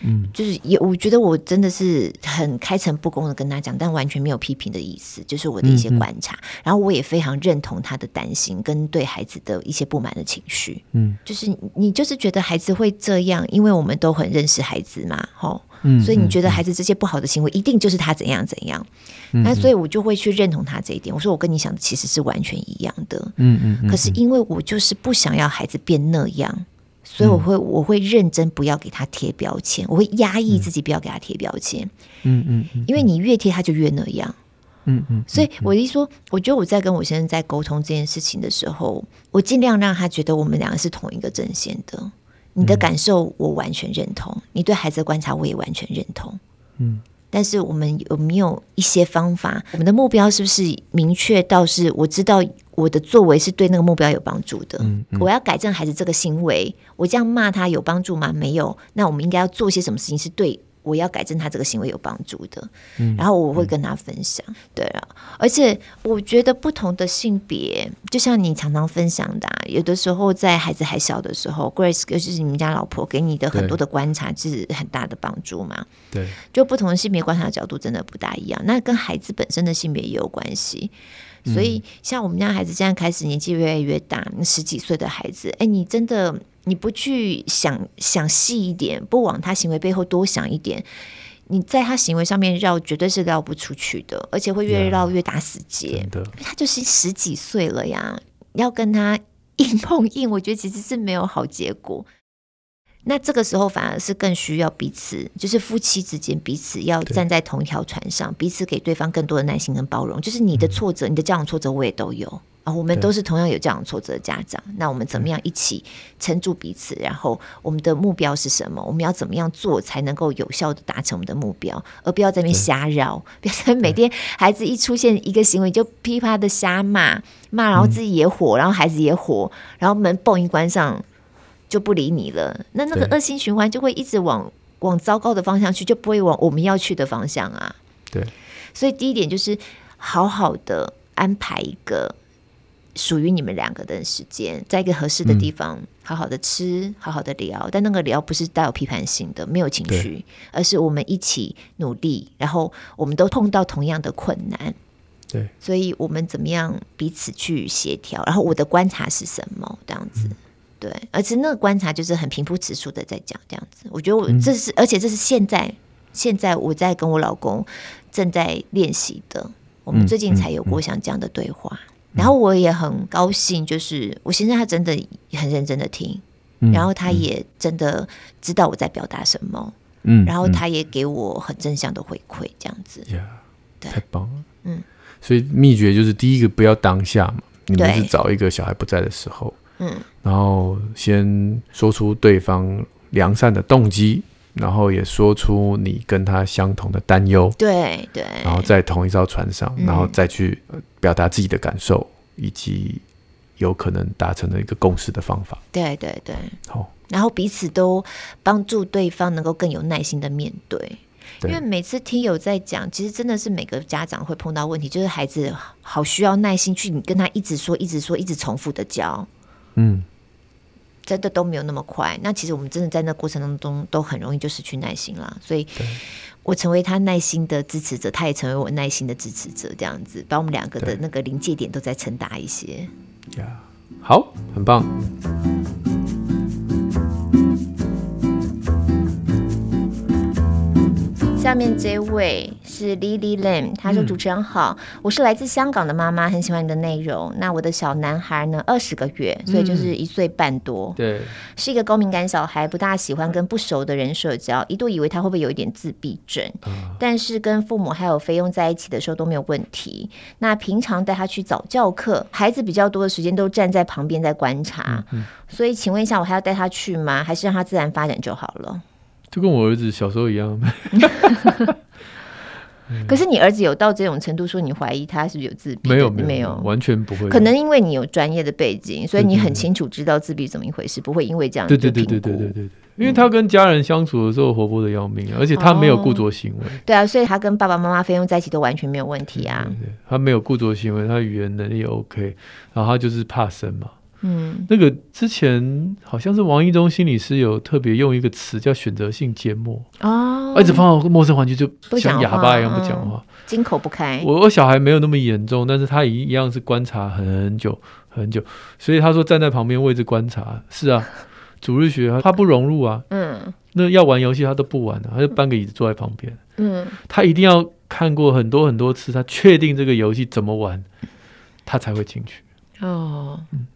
嗯，就是也，我觉得我真的是很开诚布公的跟他讲，但完全没有批评的意思，就是我的一些观察。然后我也非常认同他的担心跟对孩子的一些不满的情绪。嗯，就是你就是觉得孩子会这样，因为我们都很认识孩子嘛，吼。嗯，所以你觉得孩子这些不好的行为，一定就是他怎样怎样。嗯，那所以我就会去认同他这一点。我说我跟你想的其实是完全一样的。嗯嗯。嗯，可是因为我就是不想要孩子变那样。所以我会我会认真不要给他贴标签，我会压抑自己不要给他贴标签。嗯嗯，因为你越贴他就越那样。嗯嗯，所以我一说，我觉得我在跟我先生在沟通这件事情的时候，我尽量让他觉得我们两个是同一个阵线的。你的感受我完全认同，嗯、你对孩子的观察我也完全认同。嗯，但是我们有没有一些方法？我们的目标是不是明确到是我知道我的作为是对那个目标有帮助的？嗯嗯、我要改正孩子这个行为，我这样骂他有帮助吗？没有。那我们应该要做些什么事情是对？我要改正他这个行为有帮助的，嗯、然后我会跟他分享。嗯、对啊，而且我觉得不同的性别，就像你常常分享的、啊，有的时候在孩子还小的时候，Grace 尤其是你们家老婆给你的很多的观察，是很大的帮助嘛。对，就不同的性别观察角度真的不大一样，那跟孩子本身的性别也有关系。所以，像我们家孩子现在开始年纪越来越大，十几岁的孩子，哎，你真的你不去想想细一点，不往他行为背后多想一点，你在他行为上面绕，绝对是绕不出去的，而且会越绕越打死结。Yeah, 他就是十几岁了呀，要跟他硬碰硬，我觉得其实是没有好结果。那这个时候反而是更需要彼此，就是夫妻之间彼此要站在同一条船上，彼此给对方更多的耐心跟包容。就是你的挫折，嗯、你的教养挫折，我也都有啊。我们都是同样有教养挫折的家长。那我们怎么样一起撑住彼此？然后我们的目标是什么？我们要怎么样做才能够有效的达成我们的目标？而不要在那边瞎绕，对 不要在每天孩子一出现一个行为就噼啪的瞎骂骂，然后自己也火，嗯、然后孩子也火，然后门嘣一关上。就不理你了，那那个恶性循环就会一直往往糟糕的方向去，就不会往我们要去的方向啊。对，所以第一点就是好好的安排一个属于你们两个的时间，在一个合适的地方，嗯、好好的吃，好好的聊。但那个聊不是带有批判性的，没有情绪，而是我们一起努力，然后我们都碰到同样的困难。对，所以我们怎么样彼此去协调？然后我的观察是什么？这样子。嗯对，而且那个观察就是很平铺直述的在讲这样子，我觉得我这是，嗯、而且这是现在现在我在跟我老公正在练习的，我们最近才有过像这样的对话，然后我也很高兴，就是我现在他真的很认真的听，嗯、然后他也真的知道我在表达什么，嗯，然后他也给我很正向的回馈，这样子，呀、太棒了，嗯，所以秘诀就是第一个不要当下嘛，你们是找一个小孩不在的时候。嗯，然后先说出对方良善的动机，然后也说出你跟他相同的担忧，对对，然后在同一艘船上，嗯、然后再去表达自己的感受，以及有可能达成的一个共识的方法。对对对，好，然后彼此都帮助对方能够更有耐心的面对，对，因为每次听友在讲，其实真的是每个家长会碰到问题，就是孩子好需要耐心去你跟他一直说、一直说、一直重复的教。嗯，真的都没有那么快。那其实我们真的在那过程当中都很容易就失去耐心了。所以，我成为他耐心的支持者，他也成为我耐心的支持者，这样子把我们两个的那个临界点都在撑大一些。呀，好，很棒。下面这位是 Lily Lam，他说：“主持人好，嗯、我是来自香港的妈妈，很喜欢你的内容。那我的小男孩呢，二十个月，所以就是一岁半多，嗯、对，是一个高敏感小孩，不大喜欢跟不熟的人社交，一度以为他会不会有一点自闭症，嗯、但是跟父母还有菲佣在一起的时候都没有问题。那平常带他去早教课，孩子比较多的时间都站在旁边在观察，所以请问一下，我还要带他去吗？还是让他自然发展就好了？”就跟我儿子小时候一样，可是你儿子有到这种程度，说你怀疑他是不是有自闭？没有，没有，完全不会。可能因为你有专业的背景，所以你很清楚知道自闭怎么一回事，不会因为这样。对对对对对对对，因为他跟家人相处的时候活泼的要命，而且他没有固着行为。对啊，所以他跟爸爸妈妈菲佣在一起都完全没有问题啊。他没有固着行为，他语言能力也 OK，然后他就是怕生嘛。嗯，那个之前好像是王一中心理师有特别用一个词叫选择性缄默。哦，一直放到陌生环境就像哑巴一样不讲话，金口不开。我我小孩没有那么严重，但是他一一样是观察很久很久，所以他说站在旁边位置观察，是啊，主日学他不融入啊，嗯，那要玩游戏他都不玩了，他就搬个椅子坐在旁边，嗯，他一定要看过很多很多次，他确定这个游戏怎么玩，他才会进去。哦，嗯。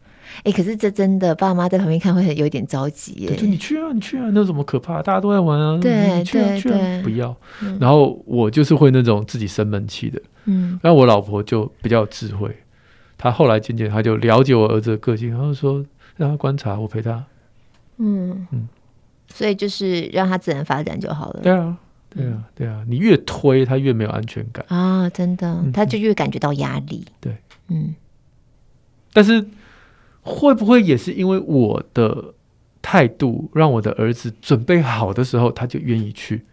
哎，可是这真的，爸妈在旁边看会很有点着急耶。就你去啊，你去啊，那有什么可怕？大家都在玩啊。对去啊对去啊，不要。嗯、然后我就是会那种自己生闷气的。嗯。然后我老婆就比较有智慧，她后来渐渐她就了解我儿子的个性，然后说让他观察，我陪他。嗯嗯，所以就是让他自然发展就好了。对啊，对啊，对啊，你越推他越没有安全感啊，真的，他就越感觉到压力。对，嗯。但是会不会也是因为我的态度，让我的儿子准备好的时候，他就愿意去？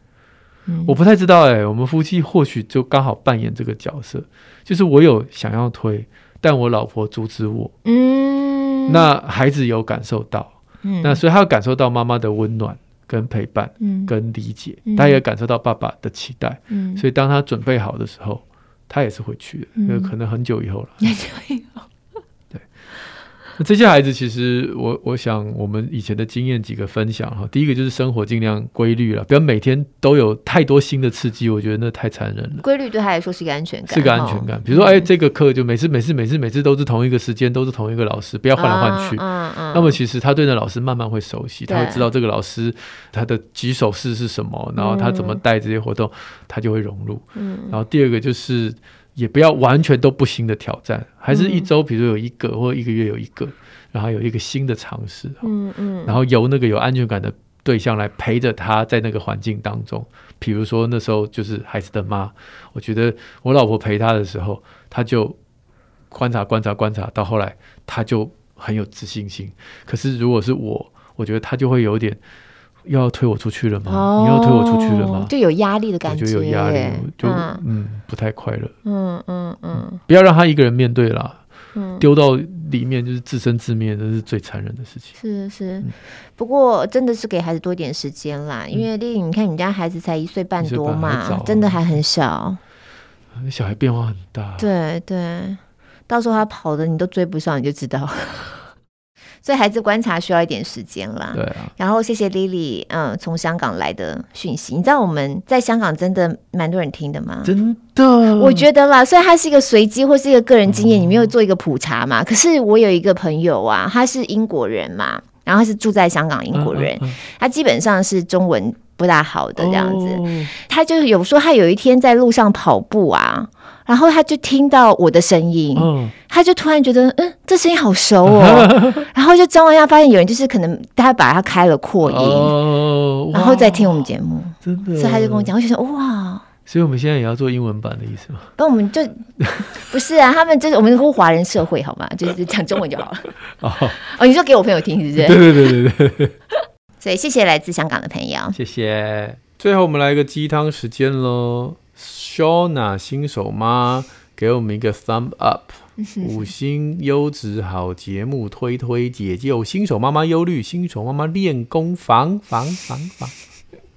嗯，我不太知道哎、欸。我们夫妻或许就刚好扮演这个角色，就是我有想要推，但我老婆阻止我。嗯，那孩子有感受到，嗯，那所以他有感受到妈妈的温暖跟陪伴，嗯，跟理解，嗯，他也感受到爸爸的期待，嗯，所以当他准备好的时候，他也是会去的，嗯，可能很久以后了。很久以后。这些孩子其实我，我我想我们以前的经验几个分享哈。第一个就是生活尽量规律了，不要每天都有太多新的刺激，我觉得那太残忍了。规律对他来说是一个安全感，是个安全感。比如说，哎，这个课就每次每次每次每次都是同一个时间，都是同一个老师，不要换来换去。嗯嗯。那么其实他对那老师慢慢会熟悉，他会知道这个老师他的举手式是什么，然后他怎么带这些活动，他就会融入。嗯。然后第二个就是。也不要完全都不新的挑战，还是一周，比如有一个、嗯、或者一个月有一个，然后有一个新的尝试，嗯嗯，然后由那个有安全感的对象来陪着他在那个环境当中，比如说那时候就是孩子的妈，我觉得我老婆陪他的时候，他就观察观察观察，到后来他就很有自信心。可是如果是我，我觉得他就会有点。又要推我出去了吗？哦、你要推我出去了吗？就有压力的感觉，就有压力，就嗯，嗯，不太快乐。嗯嗯嗯，不要让他一个人面对啦。嗯，丢到里面就是自生自灭，这是最残忍的事情。是是，嗯、不过真的是给孩子多一点时间啦，嗯、因为丽丽，你看你们家孩子才一岁半多嘛，啊、真的还很小。小孩变化很大。对对，到时候他跑的你都追不上，你就知道。所以孩子观察需要一点时间啦。对啊。然后谢谢 Lily，嗯，从香港来的讯息。你知道我们在香港真的蛮多人听的吗？真的。我觉得啦，虽然它是一个随机或是一个个人经验，你没有做一个普查嘛。可是我有一个朋友啊，他是英国人嘛，然后他是住在香港，英国人，他基本上是中文不大好的这样子。他就有说他有一天在路上跑步啊。然后他就听到我的声音，嗯、他就突然觉得，嗯，这声音好熟哦。然后就张望一下，发现有人就是可能他把他开了扩音，哦、然后再听我们节目，真的。所以他就跟我讲，我就说哇。所以我们现在也要做英文版的意思吗？那我们就 不是啊，他们就是我们是华人社会，好吗？就是讲中文就好了。哦，哦，你说给我朋友听是不是？对对对对对。所以谢谢来自香港的朋友，谢谢。最后我们来一个鸡汤时间喽。Shona 新手妈给我们一个 thumb up，五星优质好节目推推解救新手妈妈忧虑，新手妈妈练功房房房房，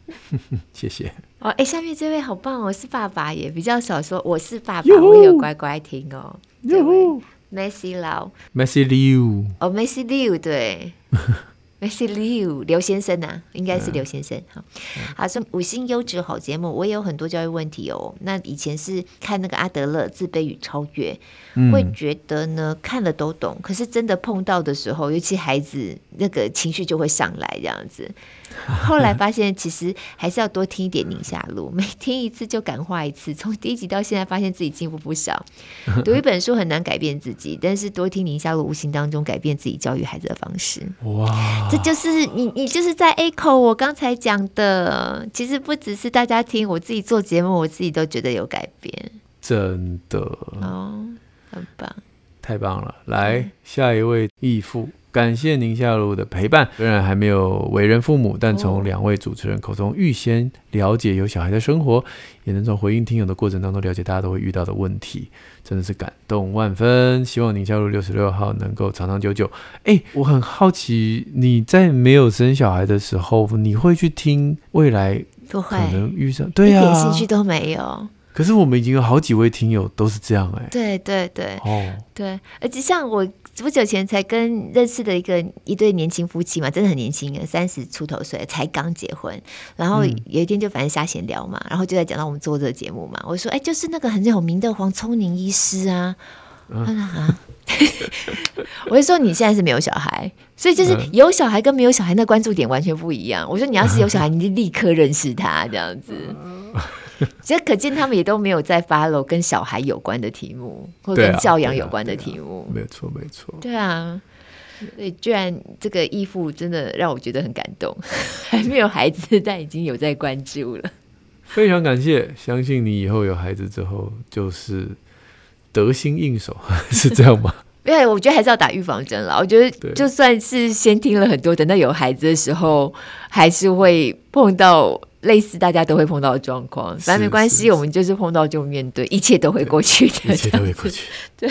谢谢。哦，哎，下面这位好棒哦，是爸爸也比较少说我是爸爸，我有乖乖听哦。这位 Messi Lau，Messi Liu，哦，Messi Liu 对。Messi Liu 刘先生啊，应该是刘先生哈。嗯、好，说五星优质好节目，我也有很多教育问题哦。那以前是看那个阿德勒自卑与超越，嗯、会觉得呢看了都懂，可是真的碰到的时候，尤其孩子那个情绪就会上来这样子。后来发现，其实还是要多听一点宁夏路，每听一次就感化一次。从第一集到现在，发现自己进步不少。读一本书很难改变自己，但是多听宁夏路，无形当中改变自己教育孩子的方式。哇，这就是你，你就是在 echo 我刚才讲的。其实不只是大家听，我自己做节目，我自己都觉得有改变。真的哦，很棒，太棒了！来，嗯、下一位义父。感谢宁夏路的陪伴，虽然还没有为人父母，但从两位主持人口中预先了解有小孩的生活，也能从回应听友的过程当中了解大家都会遇到的问题，真的是感动万分。希望宁夏路六十六号能够长长久久。哎，我很好奇，你在没有生小孩的时候，你会去听未来可能遇上？对呀，一点兴趣都没有。可是我们已经有好几位听友都是这样哎，对对对，哦，对，而且像我不久前才跟认识的一个一对年轻夫妻嘛，真的很年轻，三十出头岁才刚结婚，然后有一天就反正瞎闲聊嘛，然后就在讲到我们做这个节目嘛，我说哎，就是那个很有名的黄聪宁医师啊，他说啊，我就说你现在是没有小孩，所以就是有小孩跟没有小孩那关注点完全不一样。我说你要是有小孩，你就立刻认识他这样子。其实可见他们也都没有在 follow 跟小孩有关的题目，或跟教养有关的题目。没错，没错。对啊，对，居然这个义父真的让我觉得很感动，还没有孩子，但已经有在关注了。非常感谢，相信你以后有孩子之后就是得心应手，是这样吗？因为我觉得还是要打预防针了。我觉得就算是先听了很多，等到有孩子的时候，还是会碰到类似大家都会碰到的状况。反正没关系，我们就是碰到就面对，一切都会过去的，一切都会过去。对。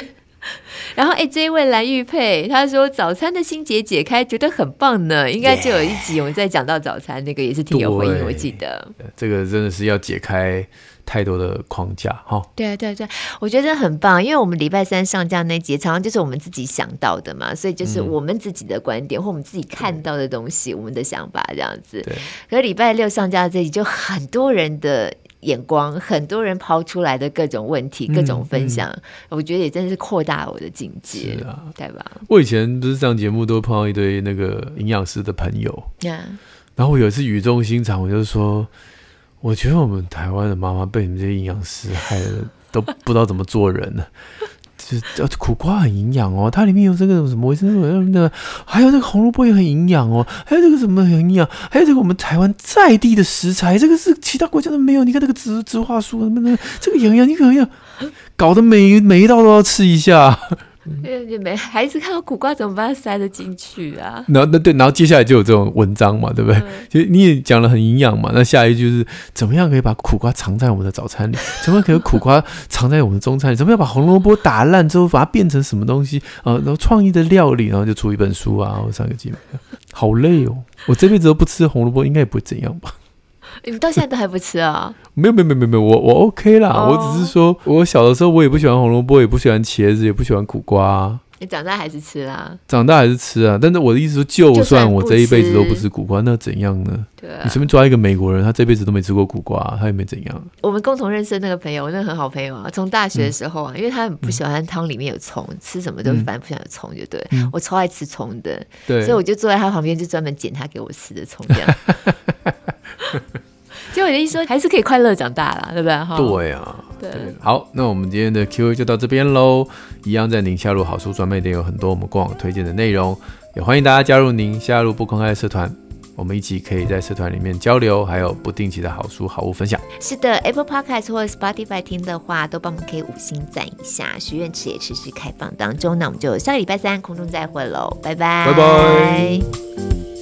然后，哎，这一位蓝玉佩，他说早餐的心结解开，觉得很棒呢。应该就有一集我们在讲到早餐，那个也是挺有回应，我记得。这个真的是要解开太多的框架哈。对啊，对啊，对啊，我觉得很棒，因为我们礼拜三上架那集，常常就是我们自己想到的嘛，所以就是我们自己的观点、嗯、或我们自己看到的东西，我们的想法这样子。对。可是礼拜六上架这集，就很多人的。眼光，很多人抛出来的各种问题、各种分享，嗯嗯、我觉得也真的是扩大我的境界，是啊，对吧？我以前不是上节目都碰到一堆那个营养师的朋友，嗯，然后我有一次语重心长，我就说，我觉得我们台湾的妈妈被你们这些营养师害的都不知道怎么做人了。就苦瓜很营养哦，它里面有这个什么维生素什么的，还有这个红萝卜也很营养哦，还有这个什么很营养，还有这个我们台湾在地的食材，这个是其他国家都没有。你看这个植植化素什么的，这个营养，你看营养，搞得每每一道都要吃一下。对，没孩子看到苦瓜怎么把它塞得进去啊？然后那对，然后接下来就有这种文章嘛，对不对？其实、嗯、你也讲了很营养嘛。那下一句就是怎么样可以把苦瓜藏在我们的早餐里？怎么样可以把苦瓜藏在我们的中餐里？怎么样把红萝卜打烂之后把它变成什么东西啊？然后创意的料理，然后就出一本书啊，或上个节目，好累哦！我这辈子都不吃红萝卜，应该也不会怎样吧？你到现在都还不吃啊？没有没有没有没有，我我 OK 啦。Oh. 我只是说，我小的时候我也不喜欢红萝卜，也不喜欢茄子，也不喜欢苦瓜。你长大还是吃啦？长大还是吃啊。但是我的意思说，就算我这一辈子都不吃苦瓜，那怎样呢？对啊。你随便抓一个美国人，他这辈子都没吃过苦瓜，他也没怎样。我们共同认识的那个朋友，那个很好朋友啊，从大学的时候啊，嗯、因为他很不喜欢汤里面有葱，嗯、吃什么都反正不喜欢有葱，就对。嗯、我超爱吃葱的，对，所以我就坐在他旁边，就专门捡他给我吃的葱这样。就我的意思说，还是可以快乐长大啦，对不对？哈，对啊，对。好，那我们今天的 Q&A 就到这边喽。一样在宁夏路好书专卖店有很多我们过往推荐的内容，也欢迎大家加入宁夏路不公开的社团，我们一起可以在社团里面交流，还有不定期的好书好物分享。是的，Apple Podcast 或者 Spotify 听的话，都帮我们可以五星赞一下。许愿池也持续开放当中，那我们就下个礼拜三空中再会喽，拜拜，拜拜。